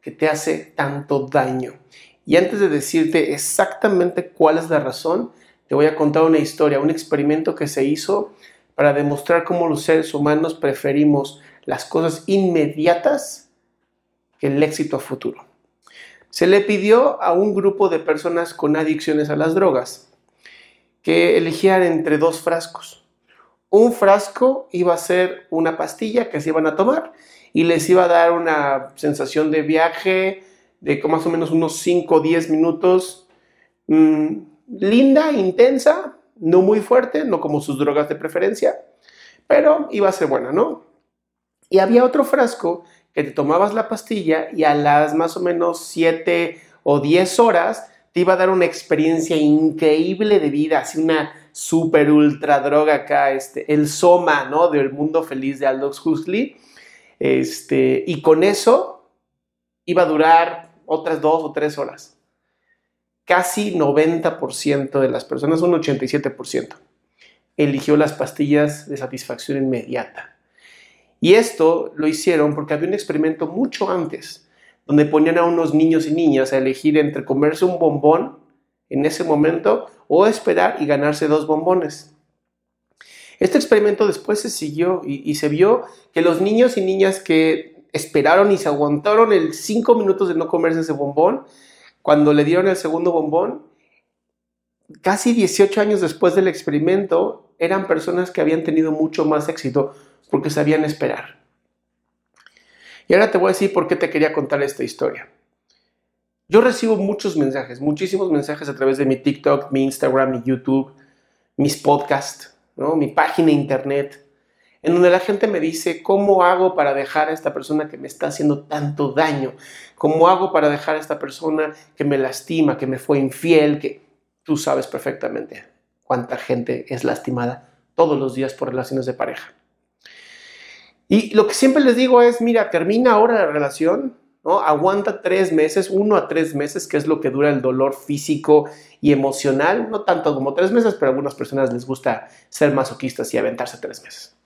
que te hace tanto daño. Y antes de decirte exactamente cuál es la razón, te voy a contar una historia, un experimento que se hizo para demostrar cómo los seres humanos preferimos las cosas inmediatas que el éxito a futuro. Se le pidió a un grupo de personas con adicciones a las drogas que eligieran entre dos frascos. Un frasco iba a ser una pastilla que se iban a tomar y les iba a dar una sensación de viaje de más o menos unos 5 o 10 minutos, mmm, linda, intensa, no muy fuerte, no como sus drogas de preferencia, pero iba a ser buena, ¿no? Y había otro frasco que te tomabas la pastilla y a las más o menos 7 o 10 horas te iba a dar una experiencia increíble de vida, así una super ultra droga acá, este, el Soma, ¿no? Del mundo feliz de Aldous Huxley. Este, y con eso iba a durar otras dos o tres horas. Casi 90% de las personas, un 87%, eligió las pastillas de satisfacción inmediata. Y esto lo hicieron porque había un experimento mucho antes, donde ponían a unos niños y niñas a elegir entre comerse un bombón en ese momento o esperar y ganarse dos bombones. Este experimento después se siguió y, se vio que los niños y niñas que esperaron y se aguantaron el cinco minutos de no comerse ese bombón, cuando le dieron el segundo bombón, casi 18 años después del experimento, eran personas que habían tenido mucho más éxito porque sabían esperar. Y ahora te voy a decir por qué te quería contar esta historia. Yo recibo muchos mensajes, muchísimos mensajes a través de mi TikTok, mi Instagram, mi YouTube, mis podcasts, ¿no? mi página internet, en donde la gente me dice, ¿cómo hago para dejar a esta persona que me está haciendo tanto daño? ¿Cómo hago para dejar a esta persona que me lastima, que me fue infiel? Que tú sabes perfectamente cuánta gente es lastimada todos los días por relaciones de pareja. Y lo que siempre les digo es, mira, termina ahora la relación, ¿no? Aguanta tres meses, uno a tres meses, que es lo que dura el dolor físico y emocional, no tanto como tres meses, pero a algunas personas les gusta ser masoquistas y aventarse tres meses.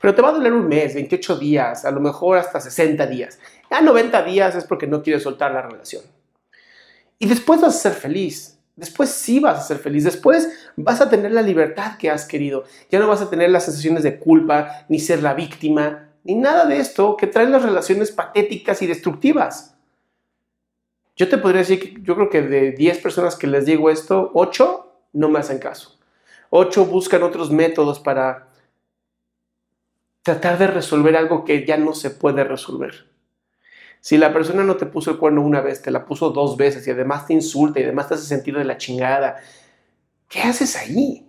Pero te va a doler un mes, 28 días, a lo mejor hasta 60 días. Ya 90 días es porque no quieres soltar la relación. Y después vas a ser feliz. Después sí vas a ser feliz. Después vas a tener la libertad que has querido. Ya no vas a tener las sensaciones de culpa, ni ser la víctima, ni nada de esto que traen las relaciones patéticas y destructivas. Yo te podría decir que yo creo que de 10 personas que les digo esto, 8 no me hacen caso. 8 buscan otros métodos para tratar de resolver algo que ya no se puede resolver. Si la persona no te puso el cuerno una vez, te la puso dos veces y además te insulta y además te hace sentir de la chingada, ¿qué haces ahí?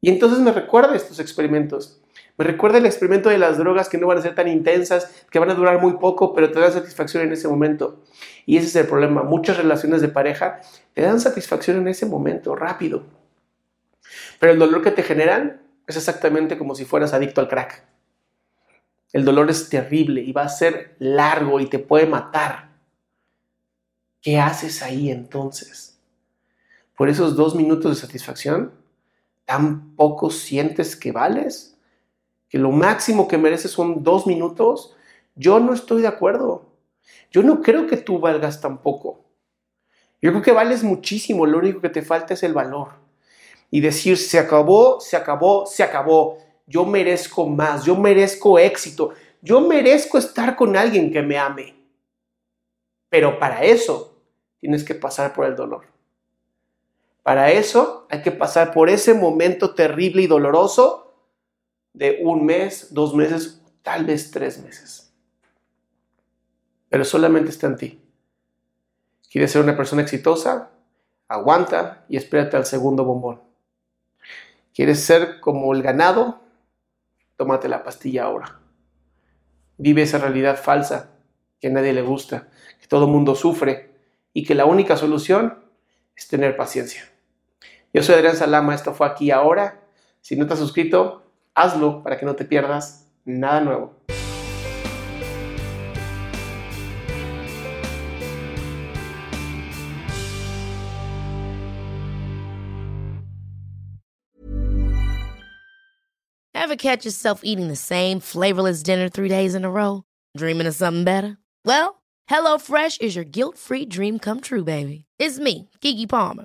Y entonces me recuerda estos experimentos. Me recuerda el experimento de las drogas que no van a ser tan intensas, que van a durar muy poco, pero te dan satisfacción en ese momento. Y ese es el problema. Muchas relaciones de pareja te dan satisfacción en ese momento, rápido. Pero el dolor que te generan es exactamente como si fueras adicto al crack. El dolor es terrible y va a ser largo y te puede matar. ¿Qué haces ahí entonces? Por esos dos minutos de satisfacción, ¿tan poco sientes que vales? ¿Que lo máximo que mereces son dos minutos? Yo no estoy de acuerdo. Yo no creo que tú valgas tan poco. Yo creo que vales muchísimo, lo único que te falta es el valor. y decir, se acabó, se acabó, se acabó. Yo merezco más, yo merezco éxito, yo merezco estar con alguien que me ame. Pero para eso tienes que pasar por el dolor. Para eso hay que pasar por ese momento terrible y doloroso de un mes, dos meses, tal vez tres meses. Pero solamente está en ti. ¿Quieres ser una persona exitosa? Aguanta y espérate al segundo bombón. ¿Quieres ser como el ganado? Tómate la pastilla ahora. Vive esa realidad falsa que a nadie le gusta, que todo el mundo sufre y que la única solución es tener paciencia. Yo soy Adrián Salama, esto fue aquí ahora. Si no te has suscrito, hazlo para que no te pierdas nada nuevo. Ever catch yourself eating the same flavorless dinner three days in a row? Dreaming of something better? Well, HelloFresh is your guilt-free dream come true, baby. It's me, Kiki Palmer.